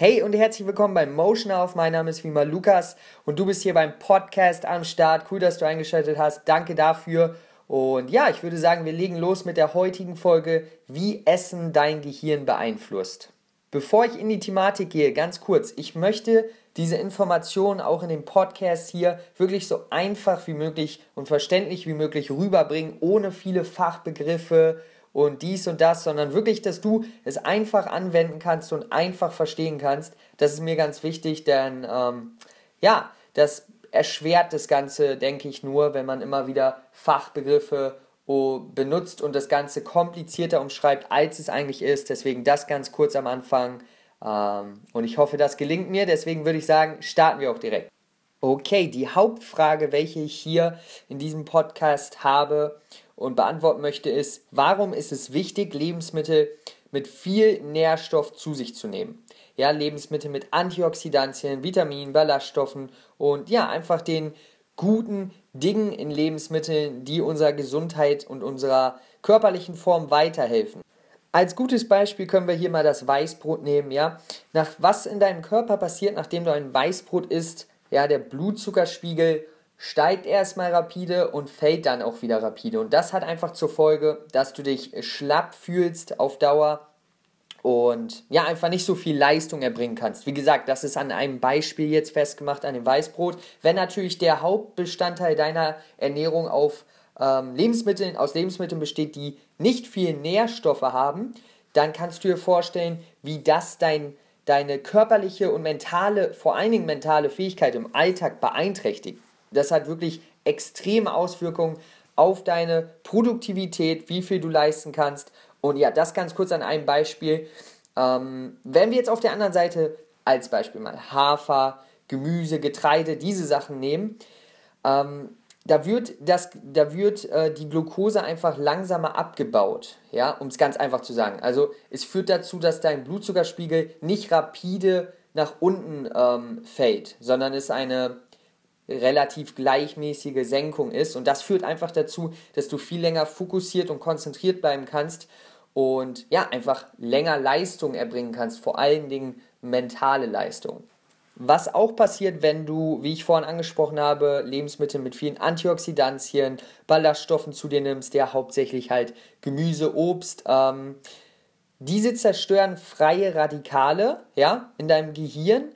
Hey und herzlich willkommen beim Motion Auf. Mein Name ist immer Lukas und du bist hier beim Podcast am Start. Cool, dass du eingeschaltet hast. Danke dafür. Und ja, ich würde sagen, wir legen los mit der heutigen Folge, wie Essen dein Gehirn beeinflusst. Bevor ich in die Thematik gehe, ganz kurz, ich möchte diese Informationen auch in dem Podcast hier wirklich so einfach wie möglich und verständlich wie möglich rüberbringen, ohne viele Fachbegriffe und dies und das, sondern wirklich, dass du es einfach anwenden kannst und einfach verstehen kannst. Das ist mir ganz wichtig, denn ähm, ja, das erschwert das Ganze, denke ich, nur, wenn man immer wieder Fachbegriffe oh, benutzt und das Ganze komplizierter umschreibt, als es eigentlich ist. Deswegen das ganz kurz am Anfang. Ähm, und ich hoffe, das gelingt mir. Deswegen würde ich sagen, starten wir auch direkt. Okay, die Hauptfrage, welche ich hier in diesem Podcast habe und beantworten möchte, ist, warum ist es wichtig, Lebensmittel mit viel Nährstoff zu sich zu nehmen? Ja, Lebensmittel mit Antioxidantien, Vitaminen, Ballaststoffen und ja, einfach den guten Dingen in Lebensmitteln, die unserer Gesundheit und unserer körperlichen Form weiterhelfen. Als gutes Beispiel können wir hier mal das Weißbrot nehmen, ja. Nach was in deinem Körper passiert, nachdem du ein Weißbrot isst, ja, der Blutzuckerspiegel steigt erstmal rapide und fällt dann auch wieder rapide. Und das hat einfach zur Folge, dass du dich schlapp fühlst auf Dauer und ja, einfach nicht so viel Leistung erbringen kannst. Wie gesagt, das ist an einem Beispiel jetzt festgemacht, an dem Weißbrot. Wenn natürlich der Hauptbestandteil deiner Ernährung auf ähm, Lebensmitteln, aus Lebensmitteln besteht, die nicht viel Nährstoffe haben, dann kannst du dir vorstellen, wie das dein, deine körperliche und mentale, vor allen Dingen mentale Fähigkeit im Alltag beeinträchtigt. Das hat wirklich extreme Auswirkungen auf deine Produktivität, wie viel du leisten kannst. Und ja, das ganz kurz an einem Beispiel. Ähm, wenn wir jetzt auf der anderen Seite als Beispiel mal Hafer, Gemüse, Getreide, diese Sachen nehmen, ähm, da wird, das, da wird äh, die Glucose einfach langsamer abgebaut, ja, um es ganz einfach zu sagen. Also es führt dazu, dass dein Blutzuckerspiegel nicht rapide nach unten ähm, fällt, sondern es eine relativ gleichmäßige Senkung ist. Und das führt einfach dazu, dass du viel länger fokussiert und konzentriert bleiben kannst und ja, einfach länger Leistung erbringen kannst, vor allen Dingen mentale Leistung. Was auch passiert, wenn du, wie ich vorhin angesprochen habe, Lebensmittel mit vielen Antioxidantien, Ballaststoffen zu dir nimmst, ja hauptsächlich halt Gemüse, Obst, ähm, diese zerstören freie Radikale ja, in deinem Gehirn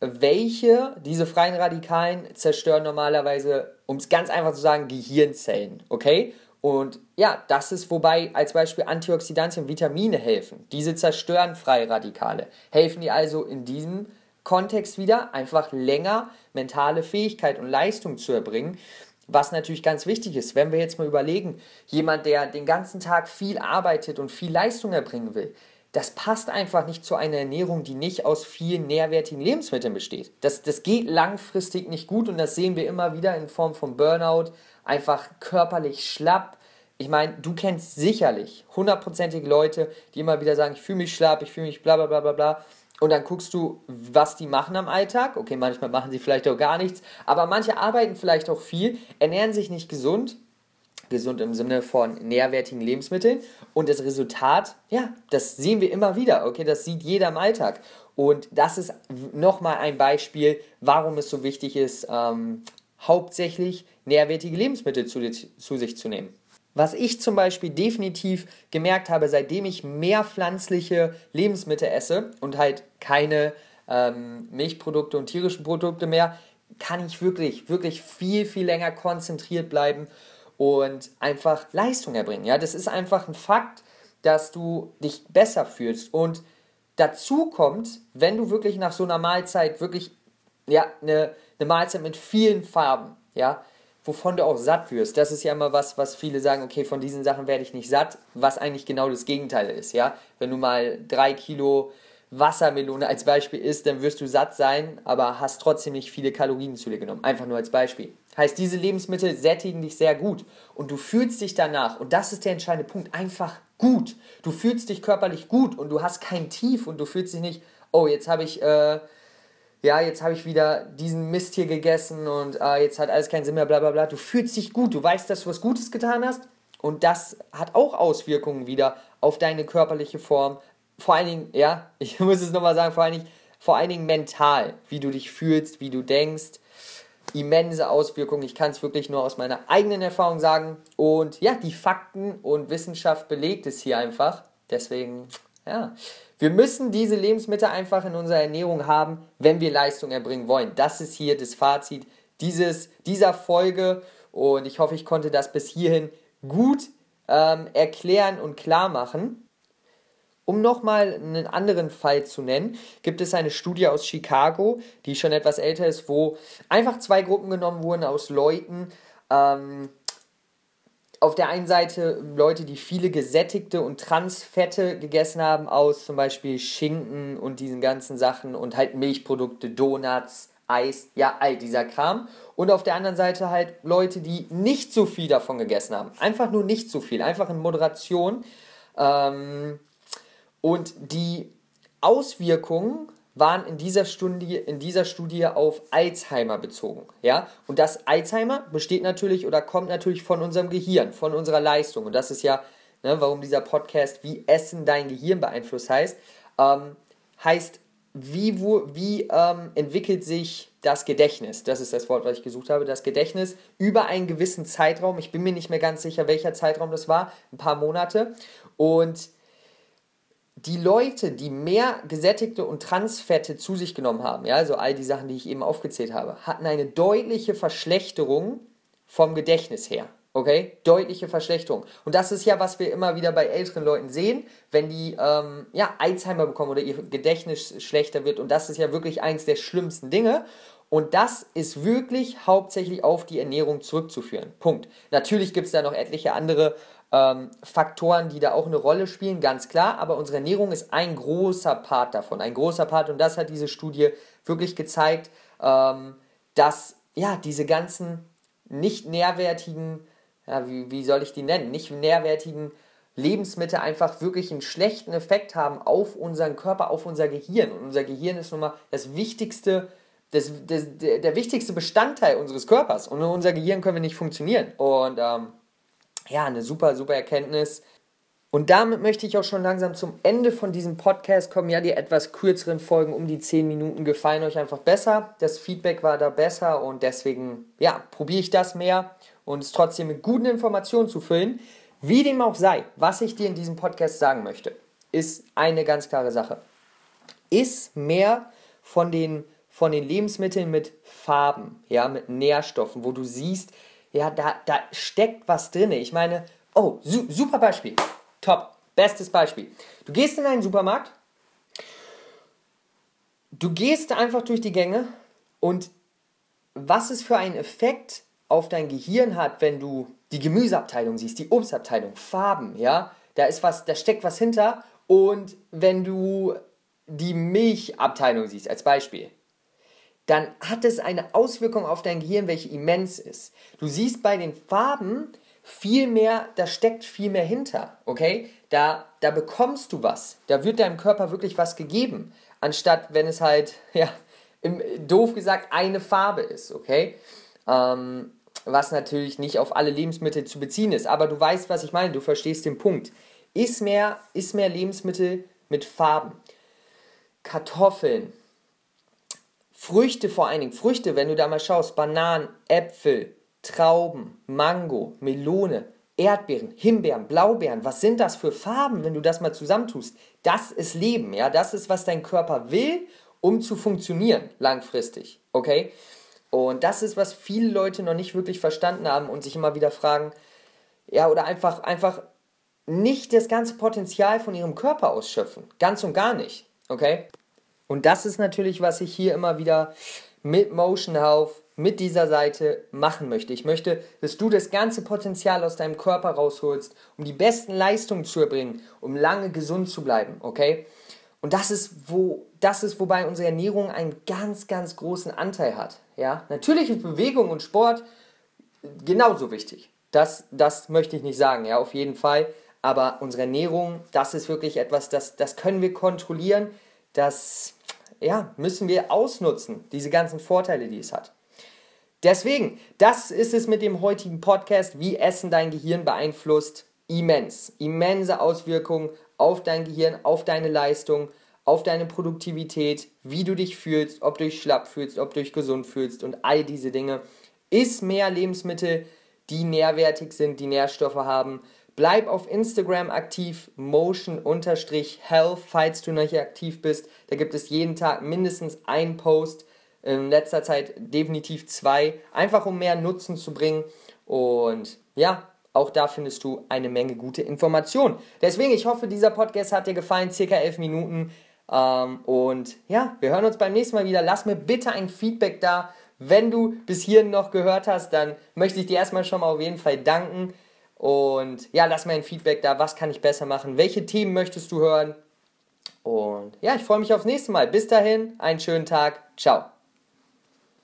welche, diese freien Radikalen zerstören normalerweise, um es ganz einfach zu sagen, Gehirnzellen, okay? Und ja, das ist, wobei als Beispiel Antioxidantien, Vitamine helfen. Diese zerstören freie Radikale. Helfen die also in diesem Kontext wieder, einfach länger mentale Fähigkeit und Leistung zu erbringen. Was natürlich ganz wichtig ist, wenn wir jetzt mal überlegen, jemand, der den ganzen Tag viel arbeitet und viel Leistung erbringen will, das passt einfach nicht zu einer Ernährung, die nicht aus vielen nährwertigen Lebensmitteln besteht. Das, das geht langfristig nicht gut und das sehen wir immer wieder in Form von Burnout, einfach körperlich schlapp. Ich meine, du kennst sicherlich hundertprozentig Leute, die immer wieder sagen, ich fühle mich schlapp, ich fühle mich bla bla bla bla bla. Und dann guckst du, was die machen am Alltag. Okay, manchmal machen sie vielleicht auch gar nichts, aber manche arbeiten vielleicht auch viel, ernähren sich nicht gesund gesund im Sinne von nährwertigen Lebensmitteln. Und das Resultat, ja, das sehen wir immer wieder, okay, das sieht jeder im Alltag. Und das ist nochmal ein Beispiel, warum es so wichtig ist, ähm, hauptsächlich nährwertige Lebensmittel zu, zu sich zu nehmen. Was ich zum Beispiel definitiv gemerkt habe, seitdem ich mehr pflanzliche Lebensmittel esse und halt keine ähm, Milchprodukte und tierischen Produkte mehr, kann ich wirklich, wirklich viel, viel länger konzentriert bleiben und einfach Leistung erbringen. Ja, das ist einfach ein Fakt, dass du dich besser fühlst. Und dazu kommt, wenn du wirklich nach so einer Mahlzeit wirklich, ja, eine, eine Mahlzeit mit vielen Farben, ja, wovon du auch satt wirst. Das ist ja immer was, was viele sagen, okay, von diesen Sachen werde ich nicht satt, was eigentlich genau das Gegenteil ist, ja. Wenn du mal drei Kilo Wassermelone als Beispiel isst, dann wirst du satt sein, aber hast trotzdem nicht viele Kalorien zu dir genommen. Einfach nur als Beispiel. Heißt, diese Lebensmittel sättigen dich sehr gut und du fühlst dich danach, und das ist der entscheidende Punkt, einfach gut. Du fühlst dich körperlich gut und du hast kein Tief und du fühlst dich nicht, oh, jetzt habe ich, äh, ja, jetzt habe ich wieder diesen Mist hier gegessen und äh, jetzt hat alles keinen Sinn mehr, bla bla bla. Du fühlst dich gut, du weißt, dass du was Gutes getan hast und das hat auch Auswirkungen wieder auf deine körperliche Form, vor allen Dingen, ja, ich muss es nochmal sagen, vor allen Dingen vor allen Dingen mental, wie du dich fühlst, wie du denkst. Immense Auswirkungen. Ich kann es wirklich nur aus meiner eigenen Erfahrung sagen. Und ja, die Fakten und Wissenschaft belegt es hier einfach. Deswegen, ja, wir müssen diese Lebensmittel einfach in unserer Ernährung haben, wenn wir Leistung erbringen wollen. Das ist hier das Fazit dieses, dieser Folge. Und ich hoffe, ich konnte das bis hierhin gut ähm, erklären und klar machen. Um nochmal einen anderen Fall zu nennen, gibt es eine Studie aus Chicago, die schon etwas älter ist, wo einfach zwei Gruppen genommen wurden aus Leuten. Ähm, auf der einen Seite Leute, die viele gesättigte und Transfette gegessen haben, aus zum Beispiel Schinken und diesen ganzen Sachen und halt Milchprodukte, Donuts, Eis, ja, all dieser Kram. Und auf der anderen Seite halt Leute, die nicht so viel davon gegessen haben. Einfach nur nicht so viel, einfach in Moderation. Ähm, und die Auswirkungen waren in dieser, Studie, in dieser Studie auf Alzheimer bezogen. Ja? Und das Alzheimer besteht natürlich oder kommt natürlich von unserem Gehirn, von unserer Leistung. Und das ist ja, ne, warum dieser Podcast Wie Essen dein Gehirn beeinflusst heißt. Ähm, heißt, wie, wo, wie ähm, entwickelt sich das Gedächtnis? Das ist das Wort, was ich gesucht habe. Das Gedächtnis über einen gewissen Zeitraum. Ich bin mir nicht mehr ganz sicher, welcher Zeitraum das war. Ein paar Monate. Und die Leute, die mehr gesättigte und Transfette zu sich genommen haben, ja, also all die Sachen, die ich eben aufgezählt habe, hatten eine deutliche Verschlechterung vom Gedächtnis her. Okay? Deutliche Verschlechterung. Und das ist ja, was wir immer wieder bei älteren Leuten sehen, wenn die ähm, ja, Alzheimer bekommen oder ihr Gedächtnis schlechter wird. Und das ist ja wirklich eins der schlimmsten Dinge. Und das ist wirklich hauptsächlich auf die Ernährung zurückzuführen. Punkt. Natürlich gibt es da noch etliche andere ähm, Faktoren, die da auch eine Rolle spielen, ganz klar, aber unsere Ernährung ist ein großer Part davon, ein großer Part und das hat diese Studie wirklich gezeigt, ähm, dass ja diese ganzen nicht nährwertigen, ja, wie, wie soll ich die nennen, nicht nährwertigen Lebensmittel einfach wirklich einen schlechten Effekt haben auf unseren Körper, auf unser Gehirn. Und unser Gehirn ist nun mal das wichtigste, das, das, der, der wichtigste Bestandteil unseres Körpers. Und ohne unser Gehirn können wir nicht funktionieren. Und ähm, ja, eine super, super Erkenntnis. Und damit möchte ich auch schon langsam zum Ende von diesem Podcast kommen. Ja, die etwas kürzeren Folgen um die 10 Minuten gefallen euch einfach besser. Das Feedback war da besser und deswegen, ja, probiere ich das mehr und es trotzdem mit guten Informationen zu füllen. Wie dem auch sei, was ich dir in diesem Podcast sagen möchte, ist eine ganz klare Sache. Iss mehr von den, von den Lebensmitteln mit Farben, ja, mit Nährstoffen, wo du siehst, ja, da, da steckt was drin. Ich meine, oh, su super Beispiel. Top. Bestes Beispiel. Du gehst in einen Supermarkt, du gehst einfach durch die Gänge und was es für einen Effekt auf dein Gehirn hat, wenn du die Gemüseabteilung siehst, die Obstabteilung, Farben, ja, da ist was, da steckt was hinter und wenn du die Milchabteilung siehst als Beispiel, dann hat es eine Auswirkung auf dein Gehirn, welche immens ist. Du siehst bei den Farben viel mehr, da steckt viel mehr hinter, okay? Da, da bekommst du was, da wird deinem Körper wirklich was gegeben, anstatt wenn es halt, ja, im, doof gesagt, eine Farbe ist, okay? Ähm, was natürlich nicht auf alle Lebensmittel zu beziehen ist, aber du weißt, was ich meine, du verstehst den Punkt. Ist mehr, ist mehr Lebensmittel mit Farben. Kartoffeln, Früchte vor allen Dingen, Früchte, wenn du da mal schaust, Bananen, Äpfel, Trauben, Mango, Melone, Erdbeeren, Himbeeren, Blaubeeren, was sind das für Farben, wenn du das mal zusammentust? Das ist Leben, ja, das ist, was dein Körper will, um zu funktionieren langfristig, okay? Und das ist, was viele Leute noch nicht wirklich verstanden haben und sich immer wieder fragen, ja, oder einfach, einfach nicht das ganze Potenzial von ihrem Körper ausschöpfen, ganz und gar nicht, okay? Und das ist natürlich, was ich hier immer wieder mit Motion Health, mit dieser Seite machen möchte. Ich möchte, dass du das ganze Potenzial aus deinem Körper rausholst, um die besten Leistungen zu erbringen, um lange gesund zu bleiben, okay? Und das ist, wo, das ist, wobei unsere Ernährung einen ganz, ganz großen Anteil hat. Ja? Natürlich ist Bewegung und Sport genauso wichtig. Das, das möchte ich nicht sagen, ja, auf jeden Fall. Aber unsere Ernährung, das ist wirklich etwas, das, das können wir kontrollieren. Das, ja, müssen wir ausnutzen, diese ganzen Vorteile, die es hat. Deswegen, das ist es mit dem heutigen Podcast, wie Essen dein Gehirn beeinflusst. Immens, immense Auswirkungen auf dein Gehirn, auf deine Leistung, auf deine Produktivität, wie du dich fühlst, ob du dich schlapp fühlst, ob du dich gesund fühlst und all diese Dinge. Iss mehr Lebensmittel, die nährwertig sind, die Nährstoffe haben. Bleib auf Instagram aktiv, motion-health, falls du noch nicht aktiv bist. Da gibt es jeden Tag mindestens einen Post, in letzter Zeit definitiv zwei, einfach um mehr Nutzen zu bringen. Und ja, auch da findest du eine Menge gute Informationen. Deswegen, ich hoffe, dieser Podcast hat dir gefallen, circa elf Minuten. Ähm, und ja, wir hören uns beim nächsten Mal wieder. Lass mir bitte ein Feedback da. Wenn du bis hierhin noch gehört hast, dann möchte ich dir erstmal schon mal auf jeden Fall danken. Und ja, lass mir ein Feedback da. Was kann ich besser machen? Welche Themen möchtest du hören? Und ja, ich freue mich aufs nächste Mal. Bis dahin, einen schönen Tag. Ciao.